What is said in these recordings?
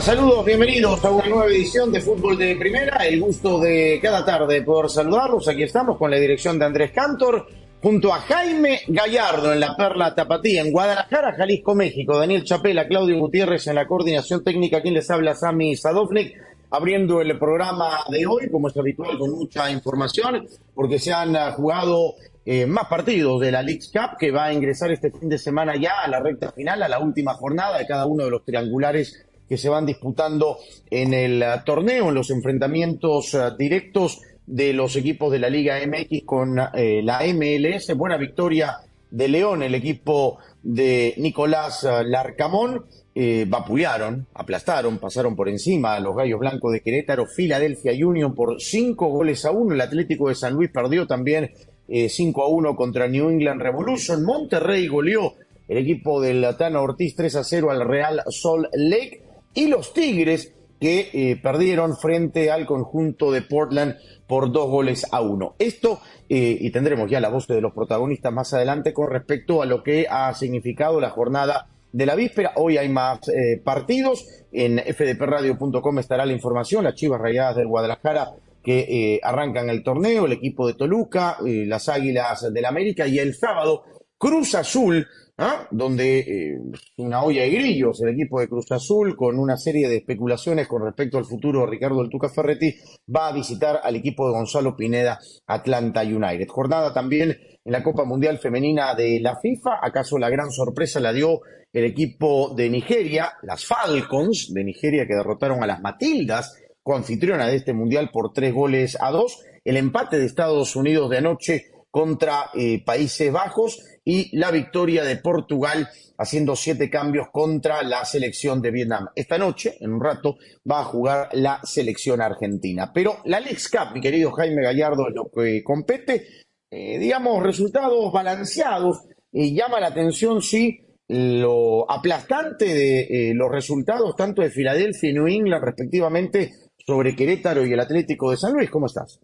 Saludos, bienvenidos a una nueva edición de Fútbol de Primera. El gusto de cada tarde poder saludarlos. Aquí estamos con la dirección de Andrés Cantor, junto a Jaime Gallardo en la Perla Tapatía, en Guadalajara, Jalisco, México. Daniel Chapela, Claudio Gutiérrez en la coordinación técnica. Quien les habla, Sami Sadovnik. Abriendo el programa de hoy, como es habitual, con mucha información, porque se han ah, jugado eh, más partidos de la Leagues Cup, que va a ingresar este fin de semana ya a la recta final, a la última jornada de cada uno de los triangulares que se van disputando en el uh, torneo, en los enfrentamientos uh, directos de los equipos de la Liga MX con eh, la MLS. Buena victoria de León, el equipo de Nicolás Larcamón. Eh, vapulearon, aplastaron, pasaron por encima a los Gallos Blancos de Querétaro, Philadelphia Union por cinco goles a uno. El Atlético de San Luis perdió también eh, 5 a 1 contra New England Revolution. Monterrey goleó el equipo del Latano Ortiz 3 a 0 al Real Salt Lake y los Tigres que eh, perdieron frente al conjunto de Portland por dos goles a uno. Esto, eh, y tendremos ya la voz de los protagonistas más adelante con respecto a lo que ha significado la jornada de la víspera. Hoy hay más eh, partidos. En fdpradio.com estará la información. Las Chivas Rayadas del Guadalajara que arrancan el torneo, el equipo de Toluca, las Águilas del América y el sábado Cruz Azul ¿ah? donde eh, una olla de grillos el equipo de Cruz Azul con una serie de especulaciones con respecto al futuro Ricardo El Tuca Ferretti va a visitar al equipo de Gonzalo Pineda Atlanta United. Jornada también en la Copa Mundial Femenina de la FIFA, acaso la gran sorpresa la dio el equipo de Nigeria, las Falcons de Nigeria que derrotaron a las Matildas, coanfitriona de este mundial por tres goles a dos, el empate de Estados Unidos de anoche contra eh, Países Bajos y la victoria de Portugal haciendo siete cambios contra la selección de Vietnam. Esta noche, en un rato, va a jugar la selección argentina. Pero la Lex Cup, mi querido Jaime Gallardo, es lo que compete, eh, digamos, resultados balanceados. Y llama la atención, sí, lo aplastante de eh, los resultados tanto de Filadelfia y New England, respectivamente, sobre Querétaro y el Atlético de San Luis. ¿Cómo estás?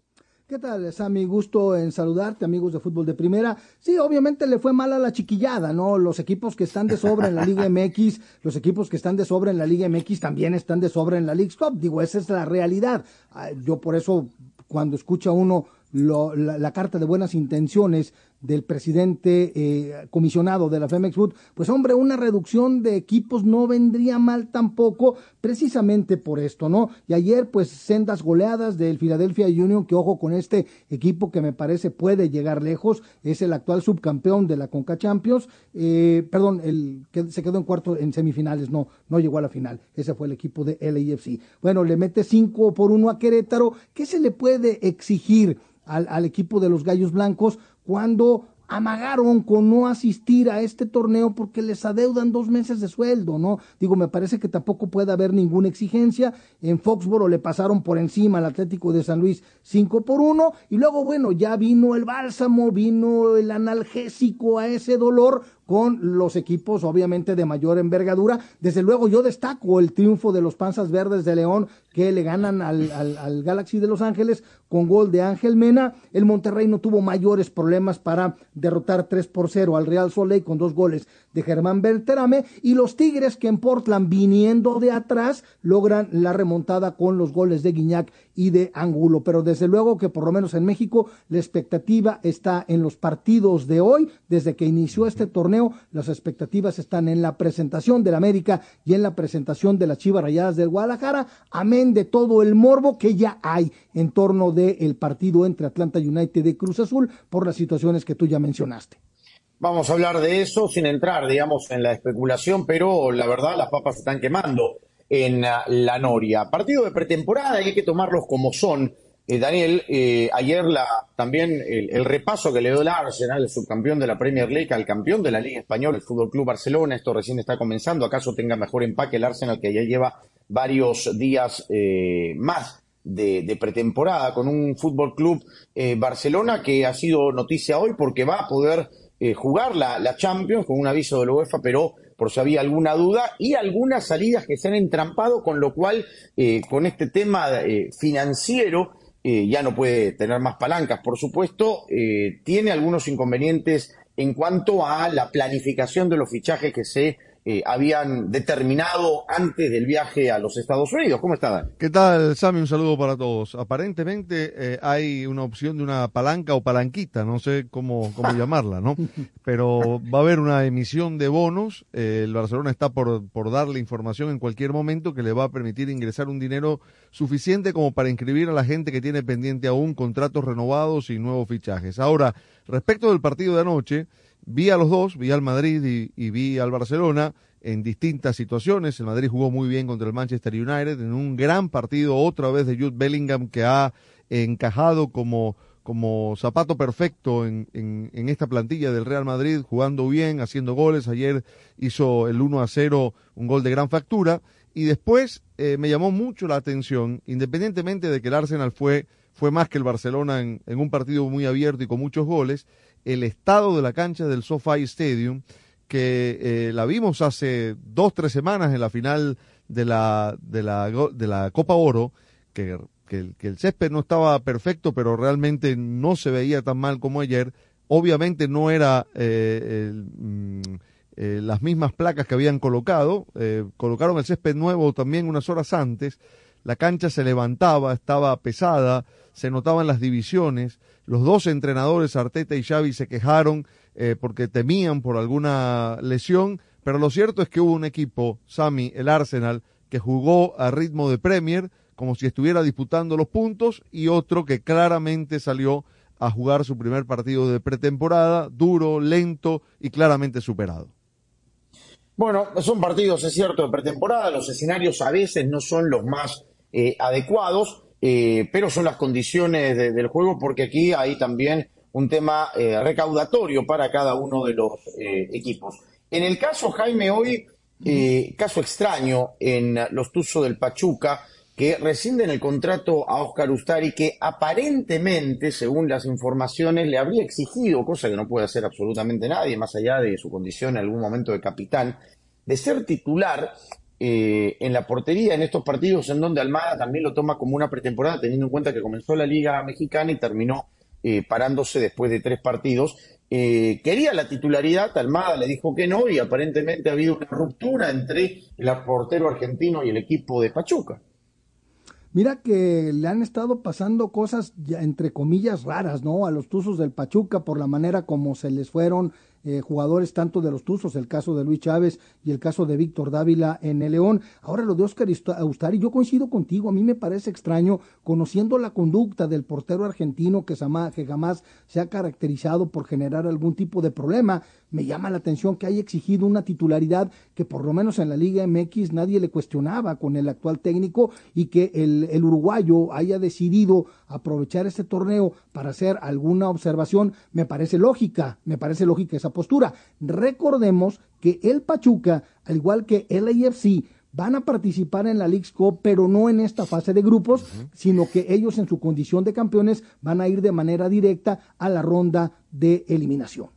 ¿Qué tal, Sammy? Gusto en saludarte, amigos de fútbol de primera. Sí, obviamente le fue mal a la chiquillada, ¿no? Los equipos que están de sobra en la Liga MX, los equipos que están de sobra en la Liga MX también están de sobra en la League Cup. Digo, esa es la realidad. Ah, Yo por eso, cuando escucha uno lo- la, la carta de buenas intenciones del presidente eh, comisionado de la Femex Food, pues hombre, una reducción de equipos no vendría mal tampoco, precisamente por esto, ¿no? Y ayer, pues, sendas goleadas del Philadelphia Union, que ojo con este equipo que me parece puede llegar lejos, es el actual subcampeón de la Conca Champions, eh, perdón, el que se quedó en cuarto en semifinales, no, no llegó a la final, ese fue el equipo de LAFC. Bueno, le mete cinco por uno a Querétaro, ¿qué se le puede exigir al, al equipo de los Gallos Blancos cuando amagaron con no asistir a este torneo porque les adeudan dos meses de sueldo, ¿no? Digo, me parece que tampoco puede haber ninguna exigencia. En Foxboro le pasaron por encima al Atlético de San Luis 5 por 1 y luego, bueno, ya vino el bálsamo, vino el analgésico a ese dolor con los equipos obviamente de mayor envergadura. Desde luego yo destaco el triunfo de los Panzas Verdes de León que le ganan al, al, al Galaxy de Los Ángeles con gol de Ángel Mena. El Monterrey no tuvo mayores problemas para derrotar 3 por 0 al Real Soleil con dos goles de Germán Berterame y los Tigres que en Portland viniendo de atrás logran la remontada con los goles de Guiñac y de Angulo. Pero desde luego que por lo menos en México la expectativa está en los partidos de hoy, desde que inició este torneo las expectativas están en la presentación del América y en la presentación de las Chivas Rayadas del Guadalajara, amén de todo el morbo que ya hay en torno del partido entre Atlanta United y Cruz Azul por las situaciones que tú ya mencionaste. Vamos a hablar de eso sin entrar, digamos, en la especulación, pero la verdad las papas se están quemando en la Noria. Partido de pretemporada y hay que tomarlos como son. Eh, Daniel, eh, ayer la, también el, repaso que le dio el Arsenal, el subcampeón de la Premier League, al campeón de la Liga Española, el Fútbol Club Barcelona, esto recién está comenzando, acaso tenga mejor empaque el Arsenal que ya lleva varios días eh, más de, pretemporada con un Fútbol Club Barcelona que ha sido noticia hoy porque va a poder jugar la, la Champions con un aviso de la UEFA, pero por si había alguna duda, y algunas salidas que se han entrampado, con lo cual, con este tema financiero, eh, ya no puede tener más palancas, por supuesto, eh, tiene algunos inconvenientes en cuanto a la planificación de los fichajes que se eh, habían determinado antes del viaje a los Estados Unidos. ¿Cómo está, ¿Qué tal, Sammy? Un saludo para todos. Aparentemente eh, hay una opción de una palanca o palanquita, no sé cómo, cómo llamarla, ¿no? Pero va a haber una emisión de bonos. Eh, el Barcelona está por, por darle información en cualquier momento que le va a permitir ingresar un dinero suficiente como para inscribir a la gente que tiene pendiente aún contratos renovados y nuevos fichajes. Ahora, respecto del partido de anoche, vi a los dos, vi al Madrid y, vi al Barcelona en distintas situaciones. El Madrid jugó muy bien contra el Manchester United en un gran partido otra vez de Jude Bellingham que ha encajado como, como zapato perfecto en, en, esta plantilla del Real Madrid, jugando bien, haciendo goles. Ayer hizo el 1 a 0, un gol de gran factura. Y después eh, me llamó mucho la atención, independientemente de que el Arsenal fue, fue más que el Barcelona en, en un partido muy abierto y con muchos goles, el estado de la cancha del SoFi Stadium, que eh, la vimos hace dos, tres semanas en la final de la, de la, de la Copa Oro, que, que, el césped no estaba perfecto, pero realmente no se veía tan mal como ayer. Obviamente no era eh, mm, eh, las mismas placas que habían colocado, colocaron el césped nuevo también unas horas antes, la cancha se levantaba, estaba pesada, se notaban las divisiones, los dos entrenadores, Arteta y Xavi, se quejaron eh, porque temían por alguna lesión, pero lo cierto es que hubo un equipo, Sami, el Arsenal, que jugó a ritmo de Premier, como si estuviera disputando los puntos, y otro que claramente salió a jugar su primer partido de pretemporada, duro, lento y claramente superado. Bueno, son partidos, es cierto, de pretemporada, los escenarios a veces no son los más eh, adecuados, eh, pero son las condiciones del juego porque aquí hay también un tema eh, recaudatorio para cada uno de los eh, equipos. En el caso, Jaime, hoy, caso extraño en los Tuzos del Pachuca, que rescinden el contrato a Oscar Ustari, que aparentemente, según las informaciones, le habría exigido, cosa que no puede hacer absolutamente nadie, más allá de su condición en algún momento de capitán, de ser titular eh, en la portería en estos partidos en donde Almada también lo toma como una pretemporada, teniendo en cuenta que comenzó la Liga Mexicana y terminó eh, parándose después de tres partidos. Eh, quería la titularidad, Almada le dijo que no y aparentemente ha habido una ruptura entre el portero argentino y el equipo de Pachuca. Mira que le han estado pasando cosas entre comillas raras, ¿no? A los Tuzos del Pachuca por la manera como se les fueron eh, jugadores tanto de los Tuzos, el caso de Luis Chávez y el caso de Víctor Dávila en el León. Ahora lo de Oscar Austari, yo coincido contigo, a mí me parece extraño, conociendo la conducta del portero argentino que que jamás se ha caracterizado por generar algún tipo de problema, me llama la atención que haya exigido una titularidad que por lo menos en la Liga MX nadie le cuestionaba con el actual técnico y que el, el uruguayo haya decidido aprovechar este torneo para hacer alguna observación, me parece lógica, me parece lógica esa postura. Recordemos que el Pachuca, al igual que el AFC, van a participar en la League's Cup, pero no en esta fase de grupos, sino que ellos en su condición de campeones van a ir de manera directa a la ronda de eliminación.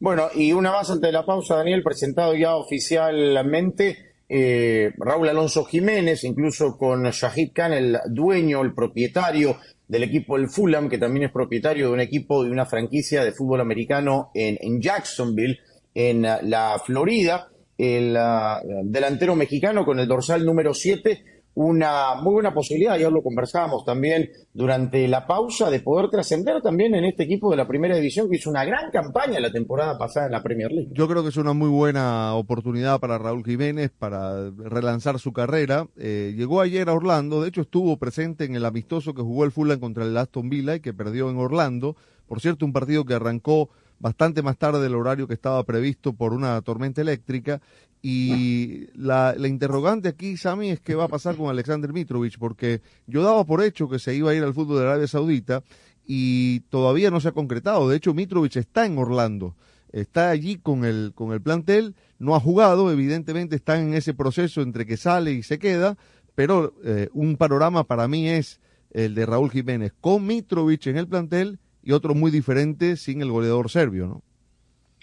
Bueno, y una más antes de la pausa, Daniel, presentado ya oficialmente eh, Raúl Alonso Jiménez, incluso con Shahid Khan, el dueño, el propietario del equipo del Fulham, que también es propietario de un equipo de una franquicia de fútbol americano en, Jacksonville, en la Florida, el uh, delantero mexicano con el dorsal número 7, una muy buena posibilidad, ya lo conversábamos también durante la pausa, de poder trascender también en este equipo de la primera división que hizo una gran campaña la temporada pasada en la Premier League. Yo creo que es una muy buena oportunidad para Raúl Jiménez para relanzar su carrera. Eh, llegó ayer a Orlando, de hecho estuvo presente en el amistoso que jugó el Fulham contra el Aston Villa y que perdió en Orlando. Por cierto, un partido que arrancó bastante más tarde del horario que estaba previsto por una tormenta eléctrica. Y la, la, interrogante aquí, Sami, es qué va a pasar con Alexander Mitrovic, porque yo daba por hecho que se iba a ir al fútbol de Arabia Saudita y todavía no se ha concretado. De hecho, Mitrovic está en Orlando, está allí con el, con el plantel, no ha jugado, evidentemente está en ese proceso entre que sale y se queda, pero eh, un panorama para mí es el de Raúl Jiménez con Mitrovic en el plantel y otro muy diferente sin el goleador serbio, ¿no?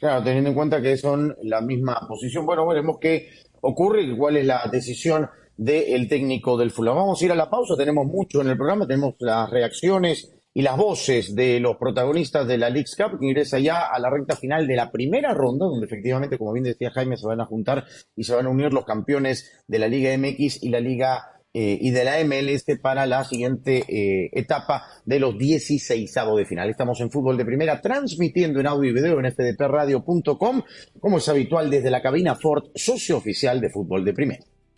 Claro, teniendo en cuenta que son la misma posición. Bueno, veremos qué ocurre y cuál es la decisión del técnico del Fulham. Vamos a ir a la pausa, tenemos mucho en el programa, tenemos las reacciones y las voces de los protagonistas de la League Cup, que ingresa ya a la recta final de la primera ronda, donde efectivamente, como bien decía Jaime, se van a juntar y se van a unir los campeones de la Liga MX y la Liga eh, y de la MLS para la siguiente eh, etapa de los 16 de final. Estamos en fútbol de primera, transmitiendo en audio y video en fdpradio.com, como es habitual desde la cabina Ford, socio oficial de fútbol de primera.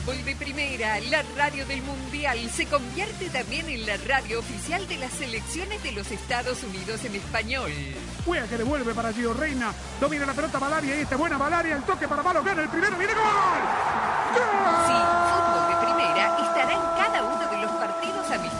Fútbol de Primera, la radio del Mundial, se convierte también en la radio oficial de las selecciones de los Estados Unidos en español. Juega que devuelve para Gio Reina. Domina la pelota Valaria y esta buena Valaria. El toque para Malo gana el primero. ¡Viene gol! Sí, Fútbol de Primera estará en cada uno de los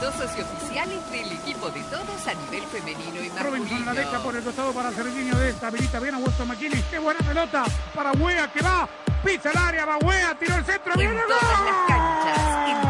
partidos amistosos y oficiales del equipo de todos a nivel femenino y Robinson la deja masculino. por el costado para Serginho de esta. Habilita bien a Weston McKinney. ¡Qué buena pelota! Para Wea que va. Pisa el área. Va Wea. Tiró el centro. En ¡Viene todas las gol! canchas,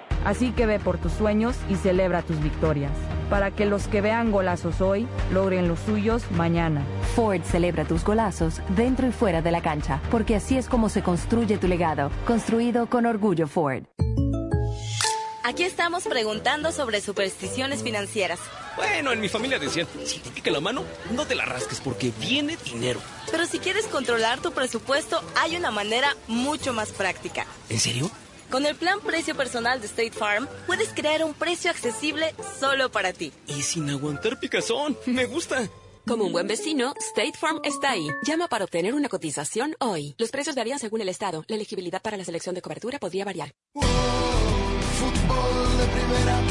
Así que ve por tus sueños y celebra tus victorias, para que los que vean golazos hoy logren los suyos mañana. Ford celebra tus golazos dentro y fuera de la cancha, porque así es como se construye tu legado, construido con orgullo Ford. Aquí estamos preguntando sobre supersticiones financieras. Bueno, en mi familia decían, si te pica la mano, no te la rasques porque viene dinero. Pero si quieres controlar tu presupuesto, hay una manera mucho más práctica. ¿En serio? Con el plan precio personal de State Farm, puedes crear un precio accesible solo para ti. Y sin aguantar picazón, me gusta. Como un buen vecino, State Farm está ahí. Llama para obtener una cotización hoy. Los precios varían según el estado. La elegibilidad para la selección de cobertura podría variar. Fútbol de primera,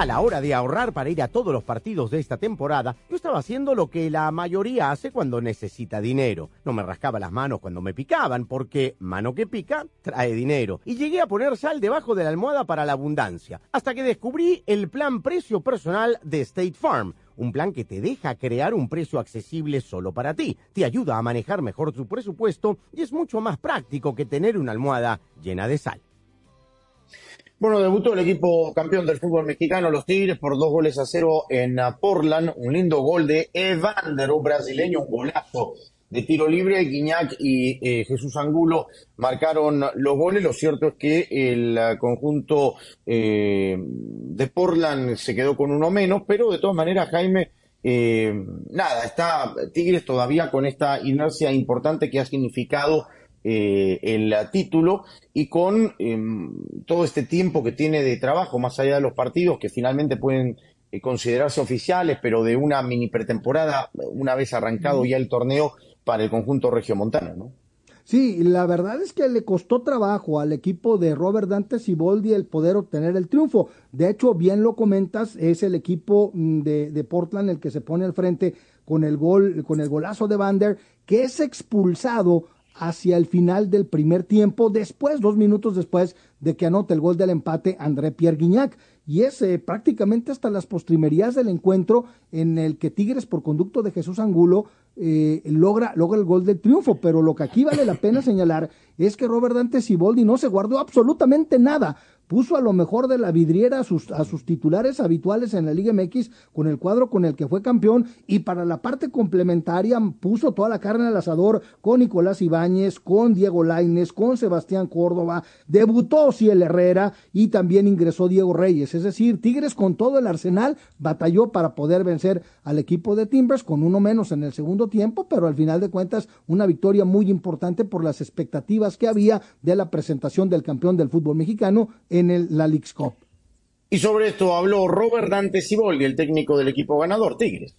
A la hora de ahorrar para ir a todos los partidos de esta temporada, yo estaba haciendo lo que la mayoría hace cuando necesita dinero. No me rascaba las manos cuando me picaban, porque mano que pica trae dinero. Y llegué a poner sal debajo de la almohada para la abundancia, hasta que descubrí el plan precio personal de State Farm. Un plan que te deja crear un precio accesible solo para ti, te ayuda a manejar mejor tu presupuesto y es mucho más práctico que tener una almohada llena de sal. Bueno, debutó el equipo campeón del fútbol mexicano, los Tigres, por dos goles a cero en uh, Portland. Un lindo gol de Evander, un brasileño, un golazo de tiro libre. Guiñac y eh, Jesús Angulo marcaron los goles. Lo cierto es que el uh, conjunto eh, de Portland se quedó con uno menos, pero de todas maneras, Jaime, eh, nada, está Tigres todavía con esta inercia importante que ha significado eh, el título y con em, todo este tiempo que tiene de trabajo, más allá de los partidos que finalmente pueden eh, considerarse oficiales, pero de una mini pretemporada, una vez arrancado ya el torneo para el conjunto regiomontano, ¿no? Sí, la verdad es que le costó trabajo al equipo de Robert Dante Siboldi el poder obtener el triunfo. De hecho, bien lo comentas, es el equipo mm, de, de Portland el que se pone al frente con el gol, con el golazo de Vander, que es expulsado hacia el final del primer tiempo, después, dos minutos después de que anote el gol del empate André Pierre Guignac. Y es eh, prácticamente hasta las postrimerías del encuentro en el que Tigres, por conducto de Jesús Angulo, eh, logra, logra el gol del triunfo. Pero lo que aquí vale la pena señalar es que Robert Dante Siboldi no se guardó absolutamente nada puso a lo mejor de la vidriera a sus, a sus titulares habituales en la Liga MX con el cuadro con el que fue campeón y para la parte complementaria puso toda la carne al asador con Nicolás Ibáñez, con Diego Laines, con Sebastián Córdoba, debutó Ciel Herrera y también ingresó Diego Reyes, es decir, Tigres con todo el arsenal batalló para poder vencer al equipo de Timbers con uno menos en el segundo tiempo, pero al final de cuentas una victoria muy importante por las expectativas que había de la presentación del campeón del fútbol mexicano el, la League's Cup. Y sobre esto habló Robert Dante Siboldi, el técnico del equipo ganador Tigres.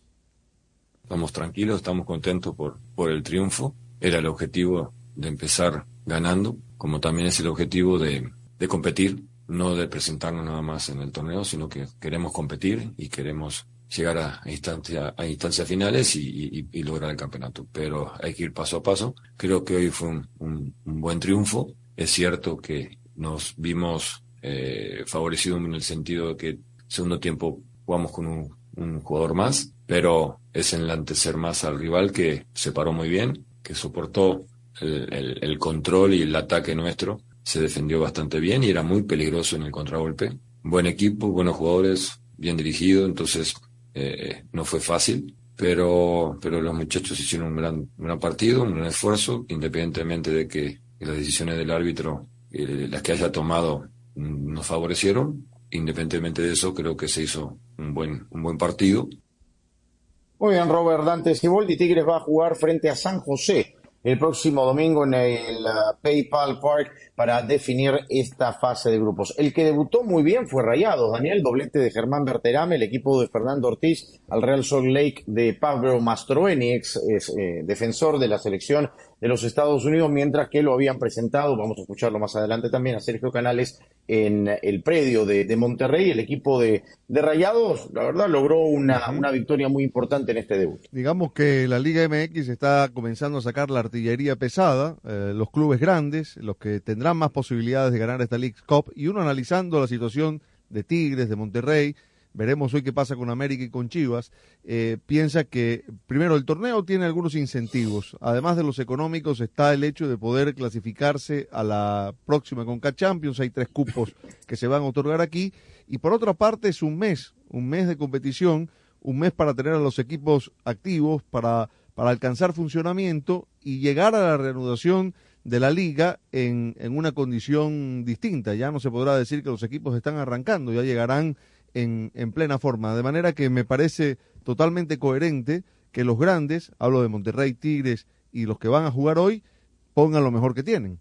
Estamos tranquilos, estamos contentos por, por el triunfo. Era el objetivo de empezar ganando, como también es el objetivo de, de competir, no de presentarnos nada más en el torneo, sino que queremos competir y queremos llegar a, instancia, a instancias finales y, y, y, lograr el campeonato. Pero hay que ir paso a paso. Creo que hoy fue un, un, un buen triunfo. Es cierto que nos vimos eh, favorecidos en el sentido de que segundo tiempo jugamos con un, jugador más, pero es enlantecer más al rival que se paró muy bien, que soportó el, el, control y el ataque nuestro, se defendió bastante bien y era muy peligroso en el contragolpe. Buen equipo, buenos jugadores, bien dirigido, entonces eh, no fue fácil, pero, pero los muchachos hicieron un gran, un gran partido, un gran esfuerzo, independientemente de que las decisiones del árbitro, eh, las que haya tomado, nos favorecieron. Independientemente de eso, creo que se hizo un buen, un buen partido. Muy bien, Robert Dante Siboldi. Tigres va a jugar frente a San José el próximo domingo en el uh, PayPal Park para definir esta fase de grupos. El que debutó muy bien fue Rayados, Daniel, doblete de Germán Berterame, el equipo de Fernando Ortiz al Real Salt Lake de Pablo Mastroeni, ex eh, defensor de la selección de los Estados Unidos, mientras que lo habían presentado, vamos a escucharlo más adelante también, a Sergio Canales en el predio de, de Monterrey. El equipo de, de, Rayados, la verdad, logró una, una, victoria muy importante en este debut. Digamos que la Liga MX está comenzando a sacar la artillería pesada, eh, los clubes grandes, los que tendrán más posibilidades de ganar esta League Cup, y uno analizando la situación de Tigres, de Monterrey, veremos hoy qué pasa con América y con Chivas, eh, piensa que primero el torneo tiene algunos incentivos. Además de los económicos está el hecho de poder clasificarse a la próxima Conca Champions. Hay tres cupos que se van a otorgar aquí. Y por otra parte es un mes, un mes de competición, un mes para tener a los equipos activos, para, para alcanzar funcionamiento y llegar a la reanudación de la liga en, en una condición distinta. Ya no se podrá decir que los equipos están arrancando, ya llegarán en, en plena forma. De manera que me parece totalmente coherente que los grandes, hablo de Monterrey, Tigres y los que van a jugar hoy, pongan lo mejor que tienen.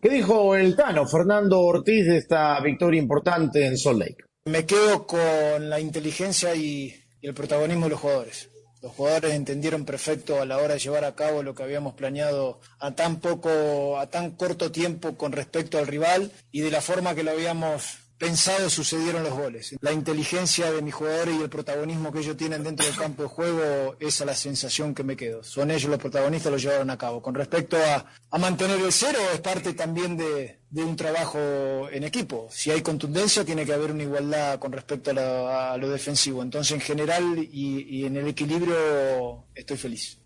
¿Qué dijo el Tano, Fernando Ortiz, de esta victoria importante en Salt Lake? Me quedo con la inteligencia y, y el protagonismo de los jugadores. Los jugadores entendieron perfecto a la hora de llevar a cabo lo que habíamos planeado a tan poco, a tan corto tiempo con respecto al rival y de la forma que lo habíamos pensado sucedieron los goles. La inteligencia de mis jugadores y el protagonismo que ellos tienen dentro del campo de juego, esa es la sensación que me quedo. Son ellos los protagonistas, lo llevaron a cabo. Con respecto a, a mantener el cero, es parte también de, de, un trabajo en equipo. Si hay contundencia, tiene que haber una igualdad con respecto a, lo defensivo. Entonces, en general y, y en el equilibrio, estoy feliz.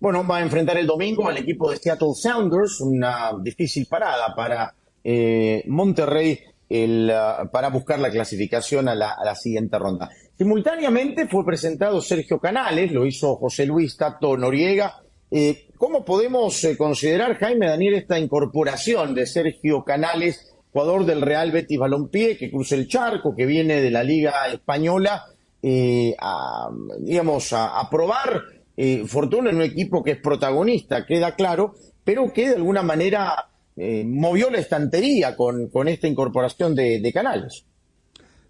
Bueno, va a enfrentar el domingo al equipo de Seattle Sounders, una difícil parada para eh, Monterrey uh, para buscar la clasificación a la, siguiente ronda. Simultáneamente fue presentado Sergio Canales, lo hizo José Luis Tato Noriega. Eh, ¿Cómo podemos eh, considerar, Jaime Daniel, esta incorporación de Sergio Canales, jugador del Real Betis Balompié, que cruza el charco, que viene de la Liga Española, eh, a, digamos, a, a probar fortuna en un equipo que es protagonista, queda claro, pero que de alguna manera eh, movió la estantería con, con esta incorporación de, canales.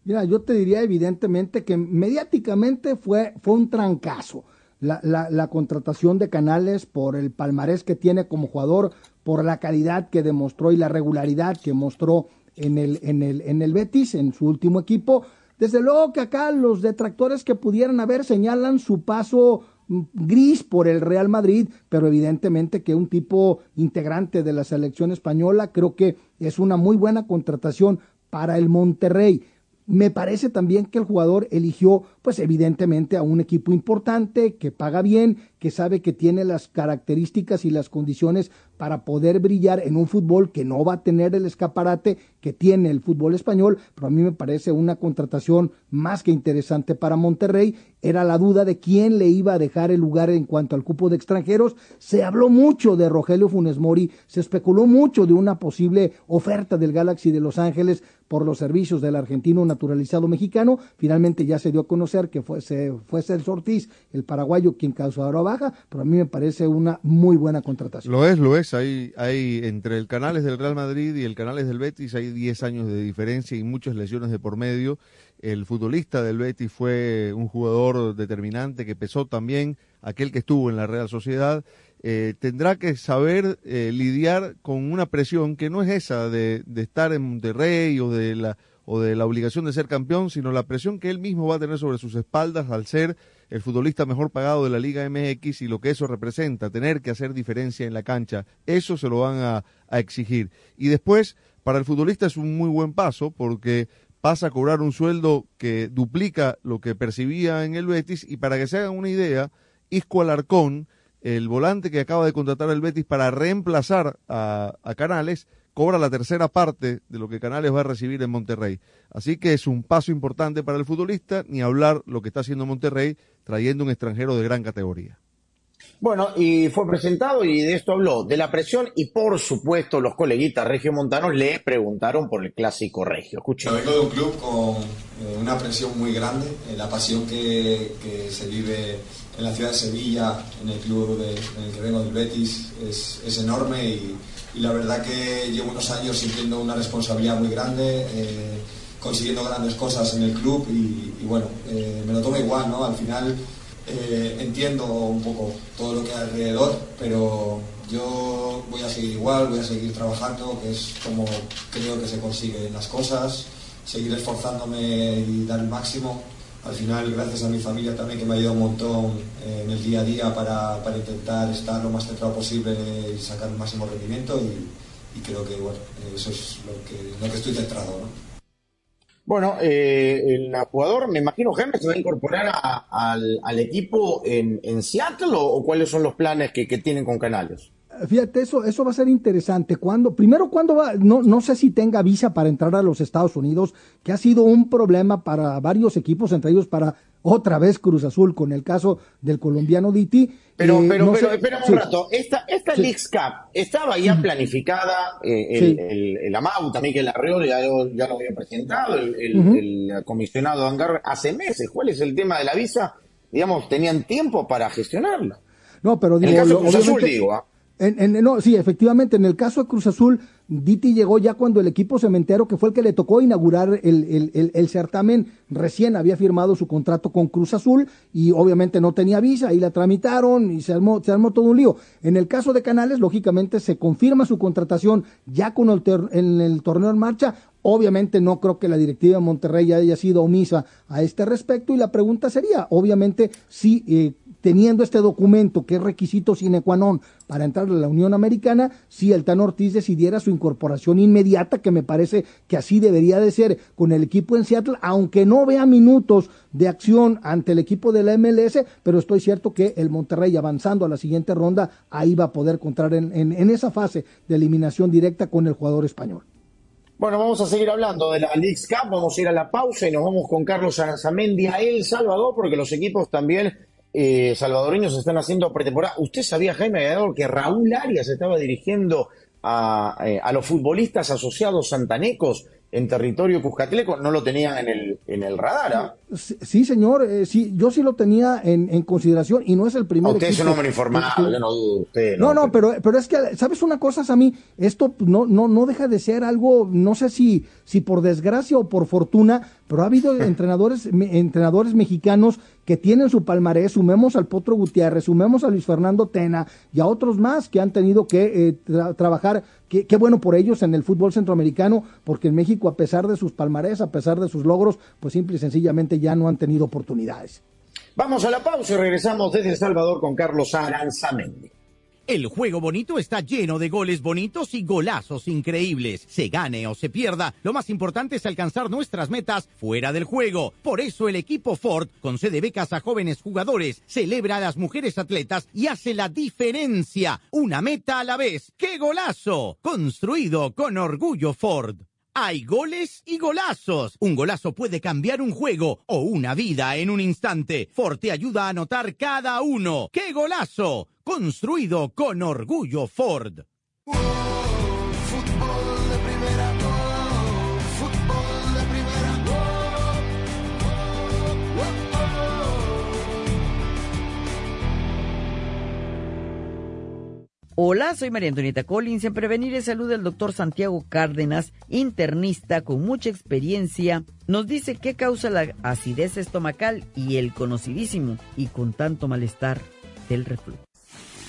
Mira, yo te diría evidentemente que mediáticamente fue, fue un trancazo. La, la, la, contratación de Canales por el palmarés que tiene como jugador, por la calidad que demostró y la regularidad que mostró en el, en el, en el Betis, en su último equipo. Desde luego que acá los detractores que pudieran haber señalan su paso gris por el Real Madrid, pero evidentemente que un tipo integrante de la selección española creo que es una muy buena contratación para el Monterrey. Me parece también que el jugador eligió, pues evidentemente, a un equipo importante, que paga bien, que sabe que tiene las características y las condiciones para poder brillar en un fútbol que no va a tener el escaparate que tiene el fútbol español, pero a mí me parece una contratación más que interesante para Monterrey. Era la duda de quién le iba a dejar el lugar en cuanto al cupo de extranjeros. Se habló mucho de Rogelio Funes Mori, se especuló mucho de una posible oferta del Galaxy de Los Ángeles por los servicios del argentino naturalizado mexicano. Finalmente ya se dio a conocer que fuese, fue Celso Ortiz, el paraguayo, quien causó ahora baja, pero a mí me parece una muy buena contratación. Lo es, lo es. Hay, hay entre el Canales del Real Madrid y el Canales del Betis hay 10 años de diferencia y muchas lesiones de por medio. El futbolista del Betis fue un jugador determinante que pesó también aquel que estuvo en la Real Sociedad. Eh, tendrá que saber eh, lidiar con una presión que no es esa de, de estar en Monterrey o de la o de la obligación de ser campeón, sino la presión que él mismo va a tener sobre sus espaldas al ser el futbolista mejor pagado de la Liga MX y lo que eso representa, tener que hacer diferencia en la cancha, eso se lo van a, exigir. Y después, para el futbolista es un muy buen paso porque pasa a cobrar un sueldo que duplica lo que percibía en el Betis y para que se hagan una idea, Isco Alarcón, el volante que acaba de contratar el Betis para reemplazar a Canales, cobra la tercera parte de lo que Canales va a recibir en Monterrey. Así que es un paso importante para el futbolista, ni hablar lo que está haciendo Monterrey trayendo un extranjero de gran categoría. Bueno, y fue presentado y de esto habló, de la presión y por supuesto los coleguitas regiomontanos le preguntaron por el clásico regio. Escuchen. Vengo de un club con una presión muy grande, eh, la pasión que, que, se vive en la ciudad de Sevilla, en el club de, en el que vengo del Betis, es, es enorme y, y, la verdad que llevo unos años sintiendo una responsabilidad muy grande. Eh, consiguiendo grandes cosas en el club y, bueno, eh, me lo tomo igual, ¿no? Al final eh, entiendo un poco todo lo que hay alrededor, pero yo voy a seguir igual, voy a seguir trabajando, que es como creo que se consiguen las cosas, seguir esforzándome y dar el máximo. Al final, gracias a mi familia también que me ha ayudado un montón eh, en el día a día para, para intentar estar lo más centrado posible y sacar el máximo rendimiento y, creo que bueno, eso es lo que, lo que estoy centrado. ¿no? Bueno, eh, el jugador, me imagino, Jaime, se va a incorporar al, al equipo en, en Seattle o, o cuáles son los planes que, que tienen con Canales. Fíjate, eso, eso va a ser interesante. Cuando, primero, cuando va, no, no sé si tenga visa para entrar a los Estados Unidos, que ha sido un problema para varios equipos, entre ellos para otra vez Cruz Azul, con el caso del colombiano Diti. Pero, Eh, pero, no pero, sé- un rato. Esta, esta Sí. Leagues Cup estaba ya planificada. eh, el, Sí. el, el Amau, también que el Arreola ya, lo- ya lo había presentado, el, el- Ujú. el comisionado Angar hace meses. ¿Cuál es el tema de la visa? Digamos, tenían tiempo para gestionarla. No, pero En digo, el caso de Cruz Azul, digo. ¿ah? En, en- no, sí, efectivamente, en el caso de Cruz Azul, Diti llegó ya cuando el equipo cementero, que fue el que le tocó inaugurar el, el- el- certamen, recién había firmado su contrato con Cruz Azul y obviamente no tenía visa, y la tramitaron y se armó, se armó todo un lío. En el caso de Canales, lógicamente se confirma su contratación ya con el, ter- en el torneo en marcha. Obviamente no creo que la directiva de Monterrey haya sido omisa a este respecto y la pregunta sería, obviamente, si eh, teniendo este documento que es requisito sine qua non para entrar a la Unión Americana, si el Tan Ortiz decidiera su incorporación inmediata, que me parece que así debería de ser con el equipo en Seattle, aunque no vea minutos de acción ante el equipo de la MLS, pero estoy cierto que el Monterrey avanzando a la siguiente ronda, ahí va a poder encontrar en, en- esa fase de eliminación directa con el jugador español. Bueno, vamos a seguir hablando de la Leagues Cup, vamos a ir a la pausa y nos vamos con Carlos Aranzamendi a El Salvador, porque los equipos también eh, salvadoreños están haciendo pretemporada. ¿Usted sabía, Jaime que Raúl Arias estaba dirigiendo a, eh, a los futbolistas asociados santanecos en territorio cuscatleco? No lo tenían en el, en el radar, ¿ah? Sí, señor, eh, sí, yo sí lo tenía en, en consideración y no es el primer Ah, Usted es un equipo hombre informado, que- yo no dudo usted. No, no, pero, pero es que, ¿sabes una cosa, Sammy? Esto no, no, no deja de ser algo, no sé si, si por desgracia o por fortuna, pero ha habido entrenadores, entrenadores mexicanos que tienen su palmarés, sumemos al Potro Gutiérrez, sumemos a Luis Fernando Tena y a otros más que han tenido que eh, tra- trabajar, qué qué bueno por ellos en el fútbol centroamericano, porque en México, a pesar de sus palmarés, a pesar de sus logros, pues simple y sencillamente ya no han tenido oportunidades. Vamos a la pausa y regresamos desde El Salvador con Carlos Aranzamendi. El juego bonito está lleno de goles bonitos y golazos increíbles. Se gane o se pierda, lo más importante es alcanzar nuestras metas fuera del juego. Por eso el equipo Ford concede becas a jóvenes jugadores, celebra a las mujeres atletas y hace la diferencia. Una meta a la vez. ¡Qué golazo! Construido con orgullo Ford. Hay goles y golazos. Un golazo puede cambiar un juego o una vida en un instante. Ford te ayuda a anotar cada uno. ¡Qué golazo! Construido con orgullo Ford. Hola, soy María Antonieta Collins. En Prevenir y Salud, el doctor Santiago Cárdenas, internista con mucha experiencia, nos dice qué causa la acidez estomacal y el conocidísimo y con tanto malestar del reflujo.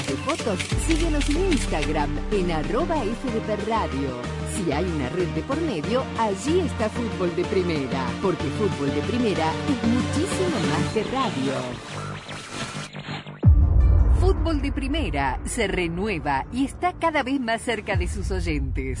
fotos, síguenos en Instagram en arroba Radio. Si hay una red de por medio, allí está Fútbol de Primera, porque Fútbol de Primera es muchísimo más que radio. Fútbol de Primera se renueva y está cada vez más cerca de sus oyentes.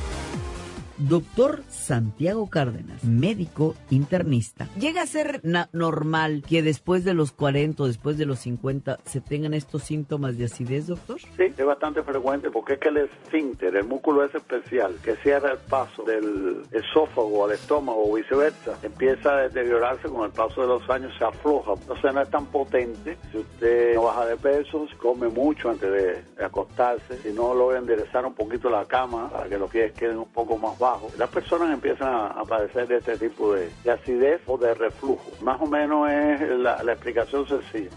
Doctor Santiago Cárdenas, médico internista. ¿Llega a ser normal que después de los 40 o después de los 50 se tengan estos síntomas de acidez, doctor? Sí, es bastante frecuente porque es que el esfínter, el músculo ese especial que cierra el paso del esófago al estómago o viceversa, empieza a deteriorarse con el paso de los años, se afloja. Entonces no es tan potente. Si usted no baja de peso, come mucho antes de acostarse, si no logra enderezar un poquito la cama para que los pies queden un poco más bajos, las personas empiezan a, padecer de este tipo de, acidez o de reflujo. Más o menos es la, la explicación sencilla.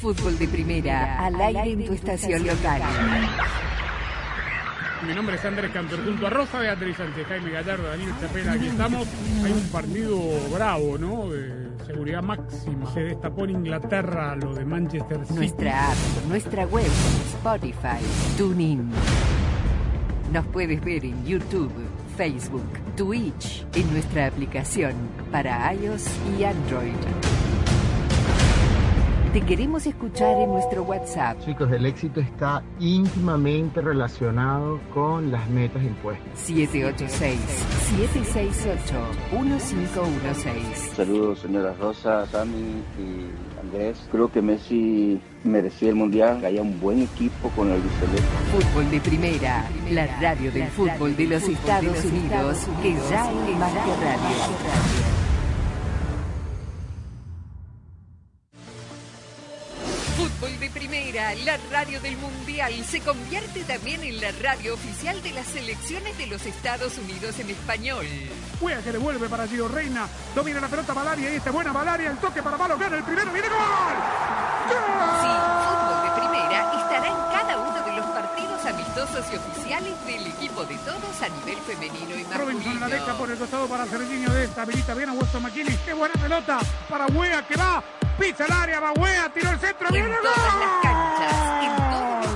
Fútbol de primera, al aire en tu estación local. Mi nombre es Andrés Cantor, junto a Rosa Beatriz Sánchez, Jaime Gallardo, Daniel Chapela, aquí estamos. Hay un partido bravo, ¿no? De seguridad máxima. Se destapó en Inglaterra lo de Manchester City. Nuestra app, nuestra web, Spotify, TuneIn. Nos puedes ver en YouTube, Facebook, Twitch, en nuestra aplicación para iOS y Android. Te queremos escuchar en nuestro WhatsApp. Chicos, el éxito está íntimamente relacionado con las metas impuestas. 786-768-1516. Saludos, señora Rosa, Sammy y Andrés. Creo que Messi merecía el mundial, que haya un buen equipo con el Celeste. Fútbol de primera, la radio del fútbol de los Estados Unidos, que ya es más que radio. Fútbol de Primera, la radio del Mundial, se convierte también en la radio oficial de las selecciones de los Estados Unidos en español. Juega que devuelve para Gio Reina, domina la pelota Valaria y esta buena Valaria, el toque para Malo, gana el primero, viene gol. Sí, Fútbol de Primera estará en cada uno de los y oficiales del equipo de todos a nivel femenino y masculino. Robinson la deja por el costado para Serginho de esta, habilita bien a Weston McKinney, qué buena pelota para Wea que va. Pisa el área, Babuea, tiró el centro, en todas las canchas, en todos los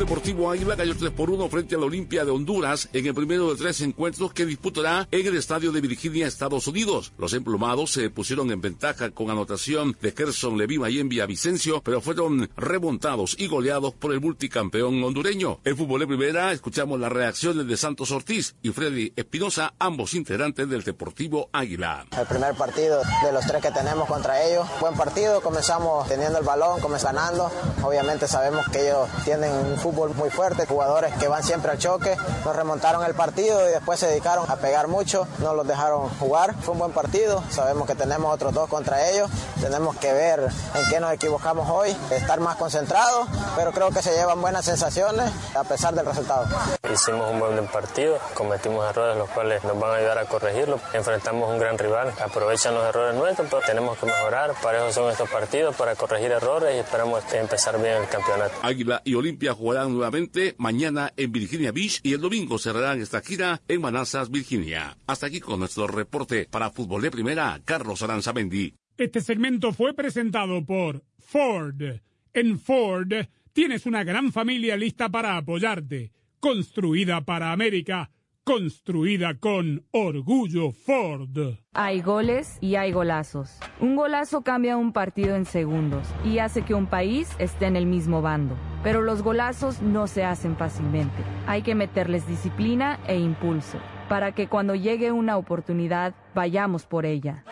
Deportivo Águila cayó 3 por 1 frente al Olimpia de Honduras en el primero de tres encuentros que disputará en el estadio de Virginia, Estados Unidos. Los emplumados se pusieron en ventaja con anotación de Gerson Levima y en Villavicencio, pero fueron remontados y goleados por el multicampeón hondureño. El fútbol de primera, escuchamos las reacciones de Santos Ortiz y Freddy Espinosa, ambos integrantes del Deportivo Águila. El primer partido de los tres que tenemos contra ellos, buen partido, comenzamos teniendo el balón, comenzamos ganando. Obviamente sabemos que ellos tienen un muy fuerte, jugadores que van siempre al choque, nos remontaron el partido y después se dedicaron a pegar mucho, no los dejaron jugar, fue un buen partido, sabemos que tenemos otros dos contra ellos, tenemos que ver en qué nos equivocamos hoy, estar más concentrados, pero creo que se llevan buenas sensaciones a pesar del resultado. Hicimos un buen partido, cometimos errores los cuales nos van a ayudar a corregirlo, enfrentamos un gran rival, aprovechan los errores nuestros, pero tenemos que mejorar, para eso son estos partidos, para corregir errores y esperamos empezar bien el campeonato. Águila y Olimpia jugarán nuevamente mañana en Virginia Beach y el domingo cerrarán esta gira en Manassas, Virginia. Hasta aquí con nuestro reporte para Fútbol de Primera, Carlos Aranzamendi. Este segmento fue presentado por Ford. En Ford tienes una gran familia lista para apoyarte, construida para América construida con orgullo Ford. Hay goles y hay golazos. Un golazo cambia un partido en segundos y hace que un país esté en el mismo bando. Pero los golazos no se hacen fácilmente. Hay que meterles disciplina e impulso para que cuando llegue una oportunidad vayamos por ella.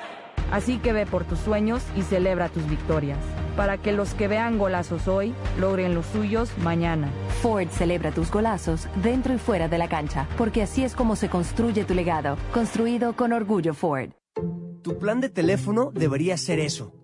Así que ve por tus sueños y celebra tus victorias, para que los que vean golazos hoy logren los suyos mañana. Ford celebra tus golazos dentro y fuera de la cancha, porque así es como se construye tu legado, construido con orgullo Ford. Tu plan de teléfono debería ser eso,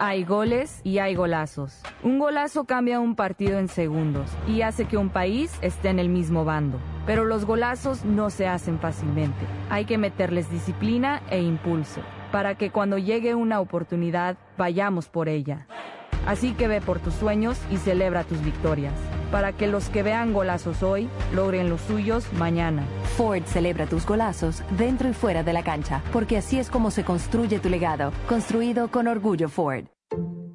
Hay goles y hay golazos. Un golazo cambia un partido en segundos y hace que un país esté en el mismo bando. Pero los golazos no se hacen fácilmente. Hay que meterles disciplina e impulso para que cuando llegue una oportunidad vayamos por ella. Así que ve por tus sueños y celebra tus victorias, para que los que vean golazos hoy logren los suyos mañana. Ford celebra tus golazos dentro y fuera de la cancha, porque así es como se construye tu legado, construido con orgullo Ford.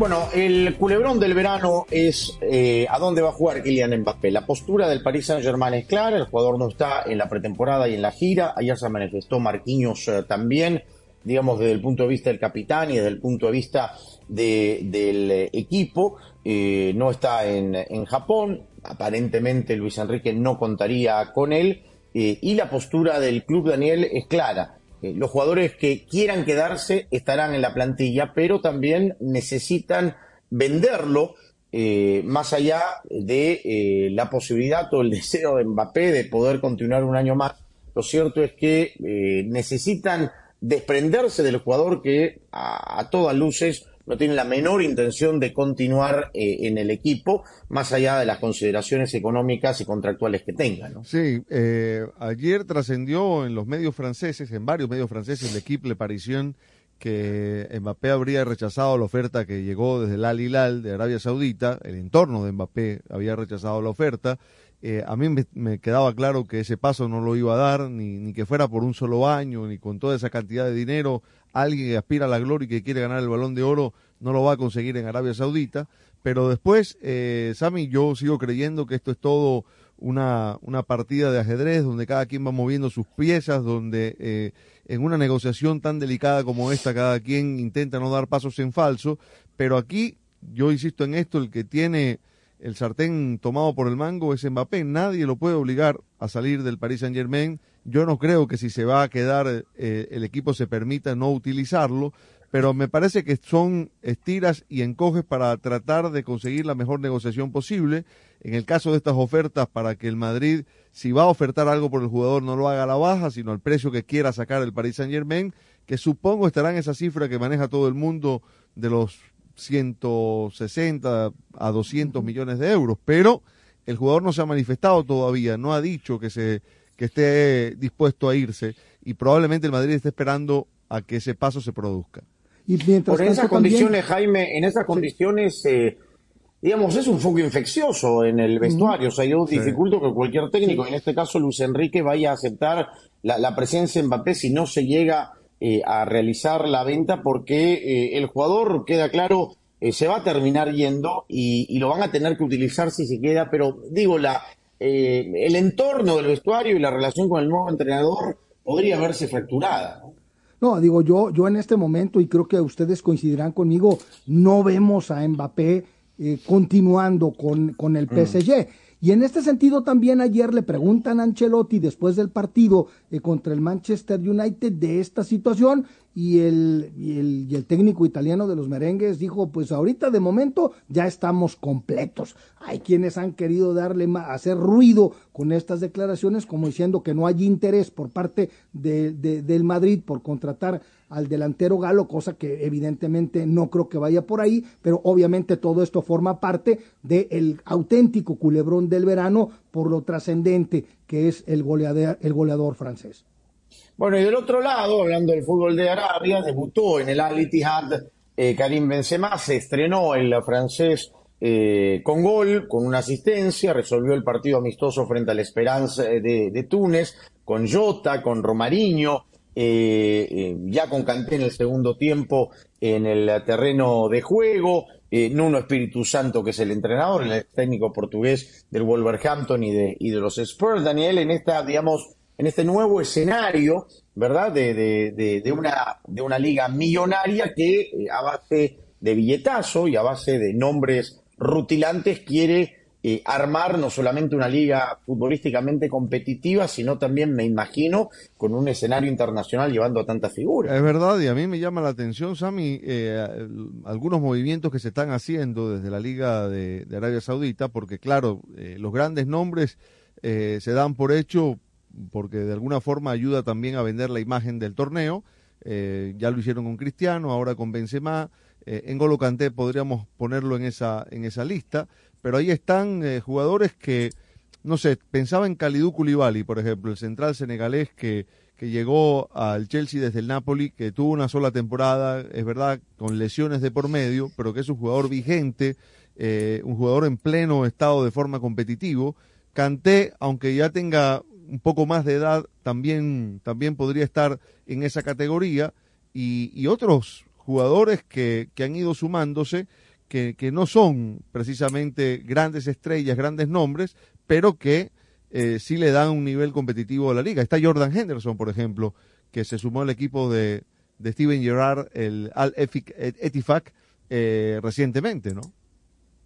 Bueno, el culebrón del verano es eh, a dónde va a jugar Kylian Mbappé. La postura del Paris Saint-Germain es clara, el jugador no está en la pretemporada y en la gira. Ayer se manifestó Marquinhos eh, también, digamos, desde el punto de vista del capitán y desde el punto de vista de- del equipo. Eh, no está en, en Japón, aparentemente Luis Enrique no contaría con él. eh, y la postura del club Daniel es clara. Eh, los jugadores que quieran quedarse estarán en la plantilla, pero también necesitan venderlo eh, más allá de eh, la posibilidad o el deseo de Mbappé de poder continuar un año más. Lo cierto es que eh, necesitan desprenderse del jugador que a, a todas luces no tiene la menor intención de continuar eh, en el equipo, más allá de las consideraciones económicas y contractuales que tenga. ¿no? Sí, eh, ayer trascendió en los medios franceses, en varios medios franceses, el equipo Le Parisien, que Mbappé habría rechazado la oferta que llegó desde el Al Hilal de Arabia Saudita, el entorno de Mbappé había rechazado la oferta eh, a mí me, me, quedaba claro que ese paso no lo iba a dar, ni, ni que fuera por un solo año, ni con toda esa cantidad de dinero. Alguien que aspira a la gloria y que quiere ganar el balón de oro no lo va a conseguir en Arabia Saudita. Pero después, eh, Sami, yo sigo creyendo que esto es todo una, una partida de ajedrez donde cada quien va moviendo sus piezas, donde eh, en una negociación tan delicada como esta cada quien intenta no dar pasos en falso. Pero aquí, yo insisto en esto, el que tiene el sartén tomado por el mango es Mbappé. Nadie lo puede obligar a salir del Paris Saint Germain. Yo no creo que si se va a quedar eh, el equipo se permita no utilizarlo, pero me parece que son estiras y encoges para tratar de conseguir la mejor negociación posible. En el caso de estas ofertas, para que el Madrid, si va a ofertar algo por el jugador, no lo haga a la baja, sino al precio que quiera sacar el Paris Saint Germain, que supongo estará en esa cifra que maneja todo el mundo de los 160 a 200 millones de euros, pero el jugador no se ha manifestado todavía, no ha dicho que se que esté dispuesto a irse y probablemente el Madrid esté esperando a que ese paso se produzca. Y Por esas condiciones, Jaime, en esas condiciones, eh, digamos, es un foco infeccioso en el vestuario. O sea, yo dificulto que cualquier técnico, en este caso Luis Enrique, vaya a aceptar la, la presencia de Mbappé si no se llega eh, a realizar la venta porque eh, el jugador, queda claro, eh, se va a terminar yendo y, lo van a tener que utilizar si se queda, pero digo, la, el entorno del vestuario y la relación con el nuevo entrenador podría verse fracturada. ¿no? digo, yo, yo en este momento, y creo que ustedes coincidirán conmigo, no vemos a Mbappé continuando con, con el mm. Y en este sentido también ayer le preguntan a Ancelotti después del partido eh, contra el Manchester United de esta situación y el, y el, y el, técnico italiano de los merengues dijo, pues ahorita de momento ya estamos completos. Hay quienes han querido darle hacer ruido con estas declaraciones como diciendo que no hay interés por parte de, del Madrid por contratar al delantero galo, cosa que evidentemente no creo que vaya por ahí, pero obviamente todo esto forma parte del auténtico culebrón del verano por lo trascendente que es el goleador, el goleador francés. Bueno, y del otro lado, hablando del fútbol de Arabia, debutó en el Al Ittihad eh, Karim Benzema, se estrenó el francés eh, con gol, con una asistencia, resolvió el partido amistoso frente al Esperanza de, de Túnez, con Jota, con Romariño, eh, eh, ya con Canté en el segundo tiempo en el terreno de juego, eh, Nuno Espíritu Santo, que es el entrenador, el técnico portugués del Wolverhampton y de, y de los Spurs, Daniel, en esta, digamos, en este nuevo escenario, ¿verdad? De, de, de, una, de una liga millonaria que a base de billetazo y a base de nombres rutilantes quiere eh, armar no solamente una liga futbolísticamente competitiva, sino también, me imagino, con un escenario internacional llevando a tantas figuras. Es verdad, y a mí me llama la atención, Sami, eh, algunos movimientos que se están haciendo desde la Liga de, Arabia Saudita, porque claro, eh, los grandes nombres se dan por hecho porque de alguna forma ayuda también a vender la imagen del torneo. ya lo hicieron con Cristiano, ahora con Benzema. en Golo Kanté podríamos ponerlo en esa, en esa lista pero ahí están eh, jugadores que, no sé, pensaba en Kalidou Koulibaly, por ejemplo, el central senegalés que, que llegó al Chelsea desde el Napoli, que tuvo una sola temporada, es verdad, con lesiones de por medio, pero que es un jugador vigente, eh, un jugador en pleno estado de forma competitivo. Canté, aunque ya tenga un poco más de edad, también, también podría estar en esa categoría, y, y otros jugadores que, que han ido sumándose que, no son precisamente grandes estrellas, grandes nombres, pero que eh, sí le dan un nivel competitivo a la liga. Está Jordan Henderson, por ejemplo, que se sumó al equipo de, Steven Gerrard, el Al Etifak, eh, recientemente, ¿no?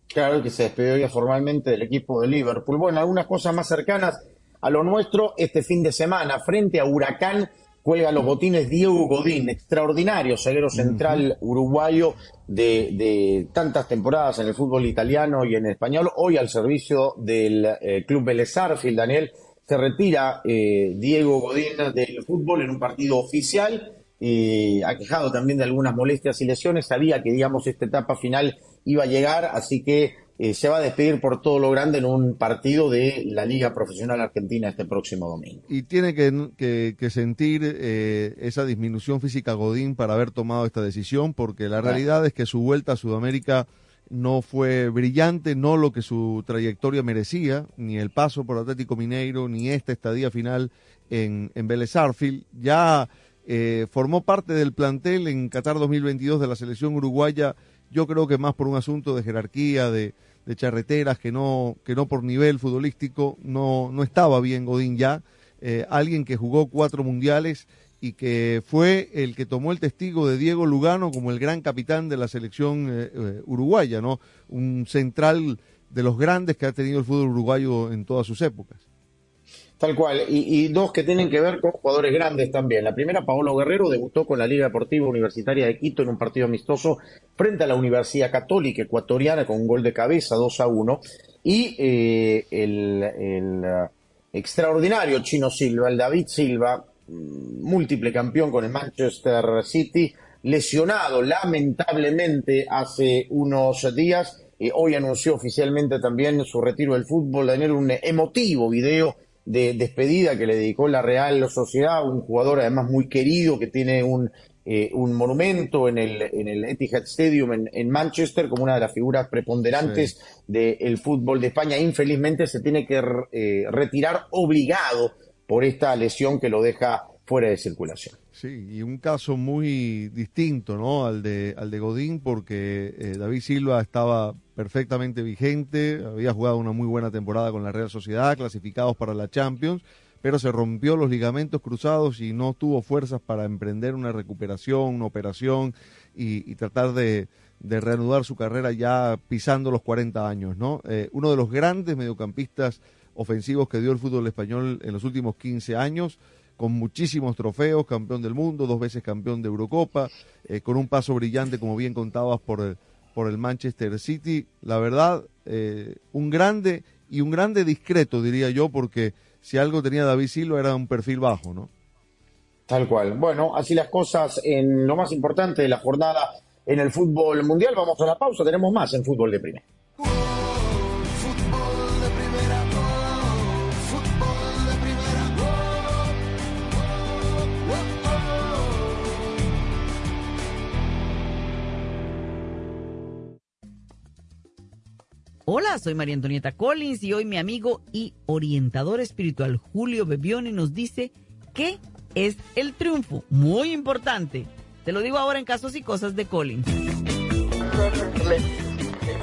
Claro que se despidió ya formalmente del equipo de Liverpool. Bueno, algunas cosas más cercanas a lo nuestro este fin de semana frente a Huracán cuelga los botines Diego Godín, extraordinario zaguero central uruguayo de, tantas temporadas en el fútbol italiano y en español, hoy al servicio del eh, Club Vélez Daniel, se retira eh, Diego Godín del fútbol en un partido oficial, y ha quejado también de algunas molestias y lesiones, sabía que digamos esta etapa final iba a llegar, así que eh, se va a despedir por todo lo grande en un partido de la Liga Profesional Argentina este próximo domingo. Y tiene que, que, sentir eh, esa disminución física Godín para haber tomado esta decisión, porque la realidad es que su vuelta a Sudamérica no fue brillante, no lo que su trayectoria merecía, ni el paso por Atlético Mineiro, ni esta estadía final en, en Vélez Arfield. Ya eh, formó parte del plantel en Qatar 2022 de la selección uruguaya, yo creo que más por un asunto de jerarquía, de, de charreteras, que no, que no por nivel futbolístico, no, no estaba bien Godín ya. Eh, alguien que jugó cuatro mundiales y que fue el que tomó el testigo de Diego Lugano como el gran capitán de la selección eh, eh, uruguaya, ¿no? Un central de los grandes que ha tenido el fútbol uruguayo en todas sus épocas. Tal cual. Y, dos que tienen que ver con jugadores grandes también. La primera, Paolo Guerrero, debutó con la Liga Deportiva Universitaria de Quito en un partido amistoso frente a la Universidad Católica Ecuatoriana con un gol de cabeza 2 a 1. Y eh, el, uh, extraordinario Chino Silva, el David Silva, múltiple campeón con el Manchester City, lesionado lamentablemente hace unos días. Eh, hoy anunció oficialmente también su retiro del fútbol, tener un emotivo video de despedida que le dedicó la Real Sociedad, un jugador además muy querido que tiene un, eh, un monumento en el, en el Etihad Stadium en, en, Manchester como una de las figuras preponderantes sí. del fútbol de España. Infelizmente se tiene que eh, retirar obligado por esta lesión que lo deja fuera de circulación. Sí, y un caso muy distinto ¿no? al, de, al de Godín porque eh, David Silva estaba perfectamente vigente, había jugado una muy buena temporada con la Real Sociedad, clasificados para la Champions, pero se rompió los ligamentos cruzados y no tuvo fuerzas para emprender una recuperación, una operación y, tratar de, de, reanudar su carrera ya pisando los 40 años. ¿no? Eh, uno de los grandes mediocampistas ofensivos que dio el fútbol español en los últimos 15 años, con muchísimos trofeos, campeón del mundo, dos veces campeón de Eurocopa, eh, con un paso brillante, como bien contabas, por el, por el Manchester City. La verdad, eh, un grande y un grande discreto, diría yo, porque si algo tenía David Silva era un perfil bajo, ¿no? Tal cual. Bueno, así las cosas en lo más importante de la jornada en el fútbol mundial. Vamos a la pausa, tenemos más en fútbol de primera. Hola, soy María Antonieta Collins y hoy mi amigo y orientador espiritual Julio Bebione nos dice qué es el triunfo. Muy importante. Te lo digo ahora en casos y cosas de Collins.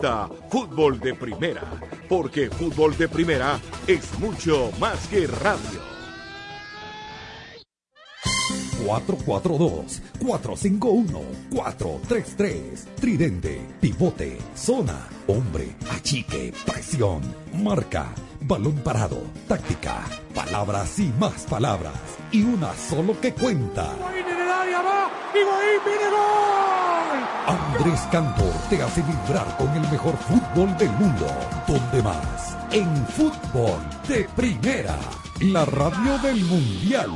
Fútbol de Primera, porque fútbol de primera es mucho más que radio. 442-451-433. Tridente, pivote, zona, hombre, achique, presión, marca, balón parado, táctica, palabras y más palabras. Y una solo que cuenta. Andrés Cantor te hace vibrar con el mejor fútbol del mundo. ¿Dónde más? En fútbol de primera. La radio del mundial.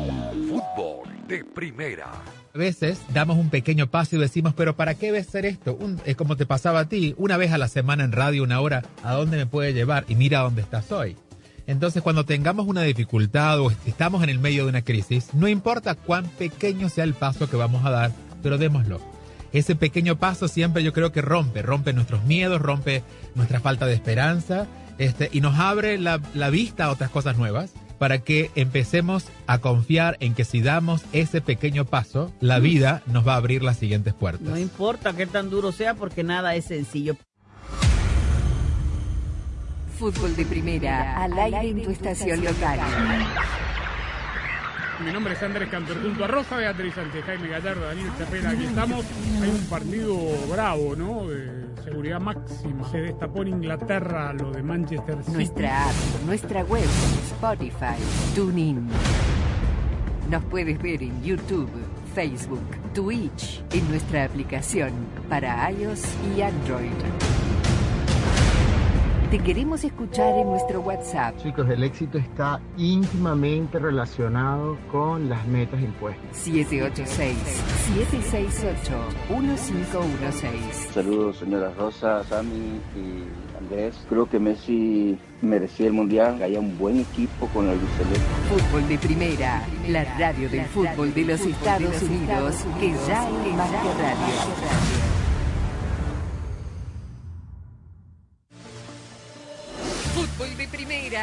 Fútbol de primera. A veces damos un pequeño paso y decimos, pero ¿para qué ves ser esto? Un, es como te pasaba a ti, una vez a la semana en radio, una hora, ¿a dónde me puede llevar? Y mira dónde estás hoy. Entonces, cuando tengamos una dificultad o estamos en el medio de una crisis, no importa cuán pequeño sea el paso que vamos a dar, pero démoslo. Ese pequeño paso siempre yo creo que rompe, rompe nuestros miedos, rompe nuestra falta de esperanza este, y nos abre la, la vista a otras cosas nuevas para que empecemos a confiar en que si damos ese pequeño paso, la vida nos va a abrir las siguientes puertas. No importa qué tan duro sea porque nada es sencillo. Fútbol de primera, al aire en tu estación local. Mi nombre es Andrés Cantor, junto a Rosa Beatriz ante Jaime Gallardo, Daniel Chapela, aquí estamos. Hay un partido bravo, ¿no? De seguridad máxima. Se destapó en Inglaterra lo de Manchester City. Nuestra app, nuestra web, Spotify, TuneIn. Nos puedes ver en YouTube, Facebook, Twitch, en nuestra aplicación para iOS y Android. Te queremos escuchar en nuestro WhatsApp. Chicos, el éxito está íntimamente relacionado con las metas impuestas. 786-768-1516. Saludos, señora Rosa, Sami y Andrés. Creo que Messi merecía el mundial, que haya un buen equipo con el celeste. Fútbol de primera, la radio del fútbol de los Estados Unidos, que ya es más que radio.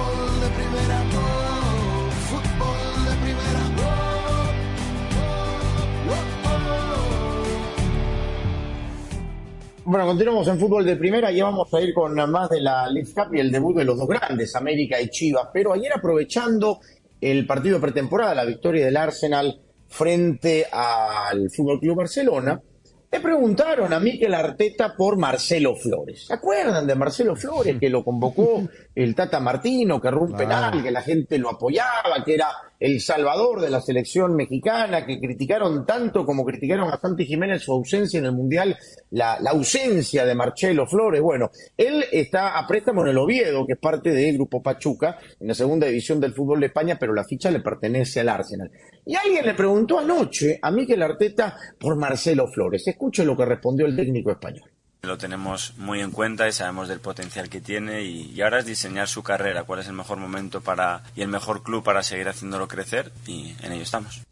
Fútbol de primera, fútbol de primera, Bueno, continuamos en fútbol de primera y vamos a ir con más de la League Cup y el debut de los dos grandes, América y Chivas. Pero ayer aprovechando el partido pretemporada, la victoria del Arsenal frente al Fútbol Club Barcelona, le preguntaron a Mikel Arteta por Marcelo Flores. ¿Se acuerdan de Marcelo Flores que lo convocó el Tata Martino, que erró un penal, que la gente lo apoyaba, que era el salvador de la selección mexicana, que criticaron tanto como criticaron a Santi Jiménez su ausencia en el Mundial, la, ausencia de Marcelo Flores? Bueno, él está a préstamo en el Oviedo, que es parte del Grupo Pachuca, en la segunda división del fútbol de España, pero la ficha le pertenece al Arsenal. Y alguien le preguntó anoche a Mikel Arteta por Marcelo Flores. Escuche lo que respondió el técnico español. Lo tenemos muy en cuenta y sabemos del potencial que tiene y, y ahora es diseñar su carrera, cuál es el mejor momento para y el mejor club para seguir haciéndolo crecer y en ello estamos.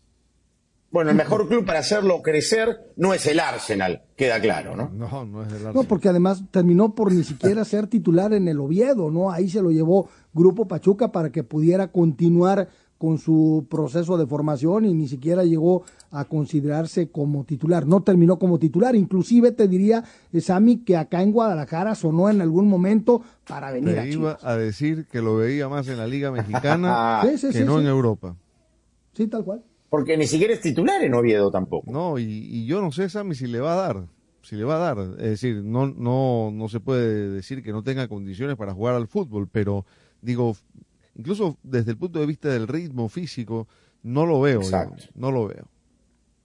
Bueno, el mejor club para hacerlo crecer no es el Arsenal, queda claro, ¿no? No, no es el Arsenal. No, porque además terminó por ni siquiera ser titular en el Oviedo, ¿no? Ahí se lo llevó Grupo Pachuca para que pudiera continuar con su proceso de formación y ni siquiera llegó a considerarse como titular. No terminó como titular. Inclusive te diría, eh, Sammy, que acá en Guadalajara sonó en algún momento para venir Te a iba Chivas. a decir que lo veía más en la Liga Mexicana Sí, sí, que sí, no sí. en Europa. Sí, tal cual. Porque ni siquiera es titular en Oviedo tampoco. No, y, y yo no sé, Sammy, si le va a dar. Si le va a dar. Es decir, no, no, no se puede decir que no tenga condiciones para jugar al fútbol, pero digo, incluso desde el punto de vista del ritmo físico, no lo veo. Exacto. yo, no lo veo.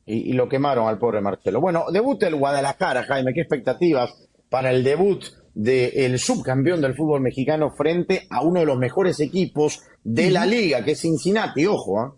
Y, y lo quemaron al pobre Marcelo. Bueno, debut el Guadalajara, Jaime. ¿Qué expectativas para el debut del subcampeón del fútbol mexicano frente a uno de los mejores equipos de la liga, que es Cincinnati? Ojo, ¿ah?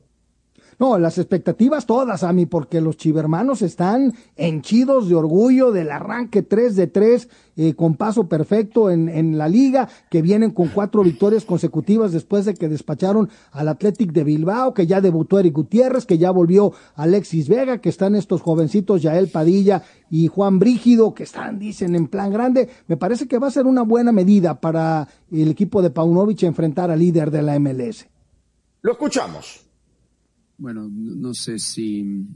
No, las expectativas todas, a porque los chivermanos están henchidos de orgullo del arranque 3 de 3 eh, con paso perfecto en, en la liga, que vienen con cuatro victorias consecutivas después de que despacharon al Athletic de Bilbao, que ya debutó Eric Gutiérrez, que ya volvió Alexis Vega, que están estos jovencitos Yael Padilla y Juan Brígido, que están, dicen, en plan grande. Me parece que va a ser una buena medida para el equipo de Paunovic enfrentar al líder de la MLS. Lo escuchamos. Bueno, no sé si en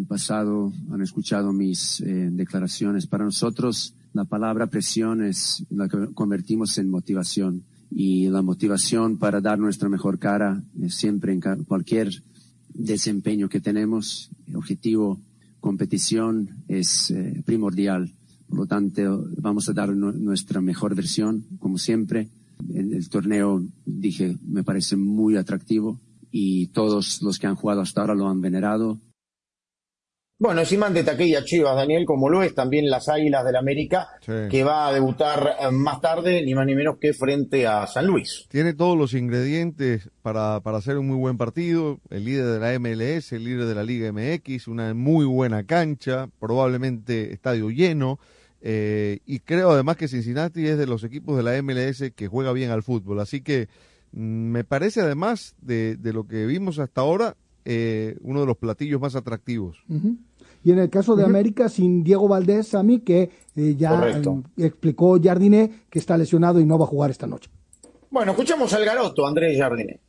el pasado han escuchado mis eh, declaraciones. Para nosotros, la palabra presión es la que convertimos en motivación. Y la motivación para dar nuestra mejor cara siempre en cualquier desempeño que tenemos, objetivo, competición es eh, primordial. Por lo tanto, vamos a dar nu- nuestra mejor versión, como siempre. El, el torneo, dije, me parece muy atractivo y todos los que han jugado hasta ahora lo han venerado. Bueno, es imán de taquilla Chivas, Daniel, como lo es también las Águilas del América, Sí. que va a debutar eh, más tarde, ni más ni menos que frente a San Luis. Tiene todos los ingredientes para, para hacer un muy buen partido. El líder de la MLS, el líder de la Liga MX, una muy buena cancha, probablemente estadio lleno. Eh, y creo además que Cincinnati es de los equipos de la MLS que juega bien al fútbol. Así que me parece además de, de lo que vimos hasta ahora eh, uno de los platillos más atractivos. Y en el caso de América, sin Diego Valdés, a mí, que eh, ya eh, explicó Jardiné que está lesionado y no va a jugar esta noche. Bueno, escuchamos al garoto, Andrés Jardine.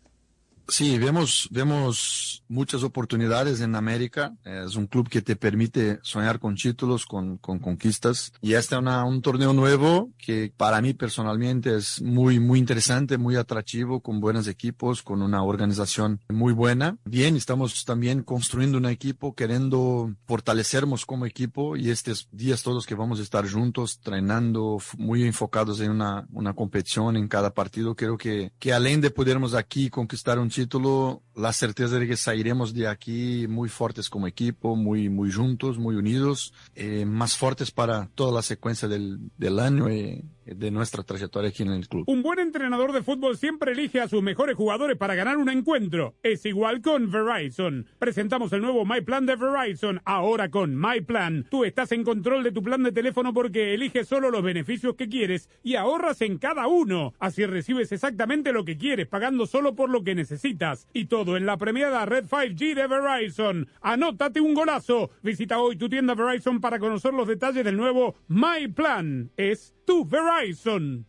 Sí, vemos, vemos muchas oportunidades en América. Es un club que te permite soñar con títulos, con, con conquistas. Y este es un torneo nuevo que para mí personalmente es muy, muy interesante, muy atractivo, con buenos equipos, con una organización muy buena. Bien, estamos también construyendo un equipo, queriendo fortalecernos como equipo y estos días todos que vamos a estar juntos, treinando, f- muy enfocados en una, una competición en cada partido. Creo que, que além de podermos aquí conquistar un título la certeza de que sairemos de aquí muy fuertes como equipo, muy, muy juntos, muy unidos, eh, más fuertes para toda la secuencia del, del año y de nuestra trayectoria aquí en el club. Un buen entrenador de fútbol siempre elige a sus mejores jugadores para ganar un encuentro. Es igual con Verizon. Presentamos el nuevo My Plan de Verizon. Ahora con My Plan, tú estás en control de tu plan de teléfono porque eliges solo los beneficios que quieres y ahorras en cada uno. Así recibes exactamente lo que quieres, pagando solo por lo que necesitas. Y todo en la premiada Red 5G de Verizon. Anótate un golazo. Visita hoy tu tienda Verizon para conocer los detalles del nuevo My Plan. Es tu Verizon.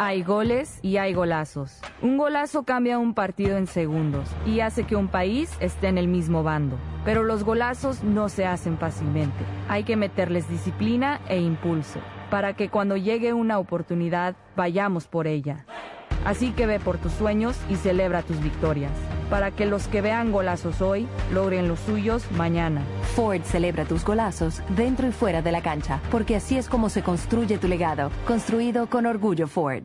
Hay goles y hay golazos. Un golazo cambia un partido en segundos y hace que un país esté en el mismo bando. Pero los golazos no se hacen fácilmente. Hay que meterles disciplina e impulso para que cuando llegue una oportunidad vayamos por ella. Así que ve por tus sueños y celebra tus victorias, para que los que vean golazos hoy logren los suyos mañana. Ford celebra tus golazos dentro y fuera de la cancha, porque así es como se construye tu legado, construido con orgullo Ford.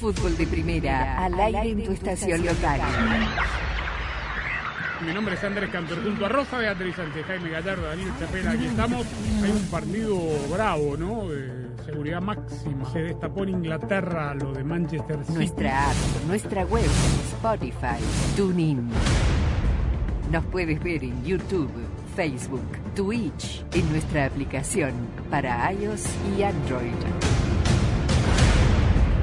Fútbol de primera, al aire en tu estación local. Mi nombre es Andrés Cantor, junto a Rosa Beatriz Sánchez, Jaime Gallardo, Daniel Chapela, aquí estamos. Hay un partido bravo, ¿no? De seguridad máxima. Se destapó en Inglaterra lo de Manchester City. Nuestra app, nuestra web, Spotify, TuneIn. Nos puedes ver en YouTube, Facebook, Twitch, en nuestra aplicación para iOS y Android.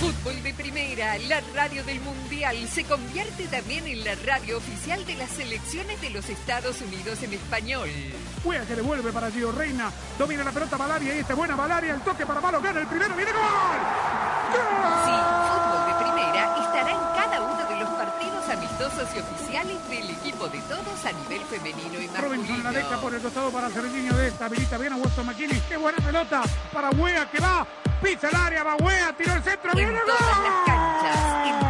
Fútbol de primera, la radio del mundial, se convierte también en la radio oficial de las selecciones de los Estados Unidos en español. Juega que devuelve para Gio Reina. Domina la pelota Valaria y esta es buena Valaria. El toque para Malo gana el primero. ¡Viene gol! Sí, fútbol de primera estará en cada uno de los amistosos dos socioficiales del equipo de todos a nivel femenino y Robinson la deja masculino. por el costado para Cerviño de esta. Habilita bien a Weston McKinney. Qué buena pelota para Wea que va. Pisa el área, va Wea, tiró el centro. En ¡Viene el gol! las canchas,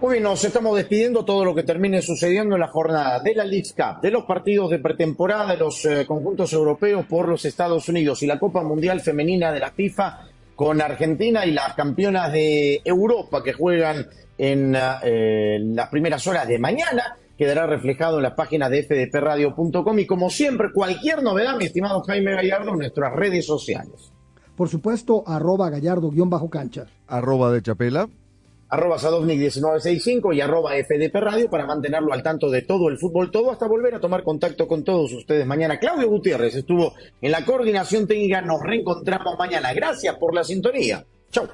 Muy bien, nos estamos despidiendo todo lo que termine sucediendo en la jornada de la League Cup, de los partidos de pretemporada de los eh, conjuntos europeos por los Estados Unidos y la Copa Mundial Femenina de la FIFA con Argentina y las campeonas de Europa que juegan en eh, las primeras horas de mañana. Quedará reflejado en las páginas de fdpradio.com y como siempre, cualquier novedad, mi estimado Jaime Gallardo, en nuestras redes sociales. Por supuesto, arroba gallardo-cancha. Arroba de Chapela. Arroba Sadovnik1965 y arroba FDP Radio para mantenerlo al tanto de todo el fútbol, todo hasta volver a tomar contacto con todos ustedes mañana. Claudio Gutiérrez estuvo en la coordinación técnica, nos reencontramos mañana. Gracias por la sintonía. Chau.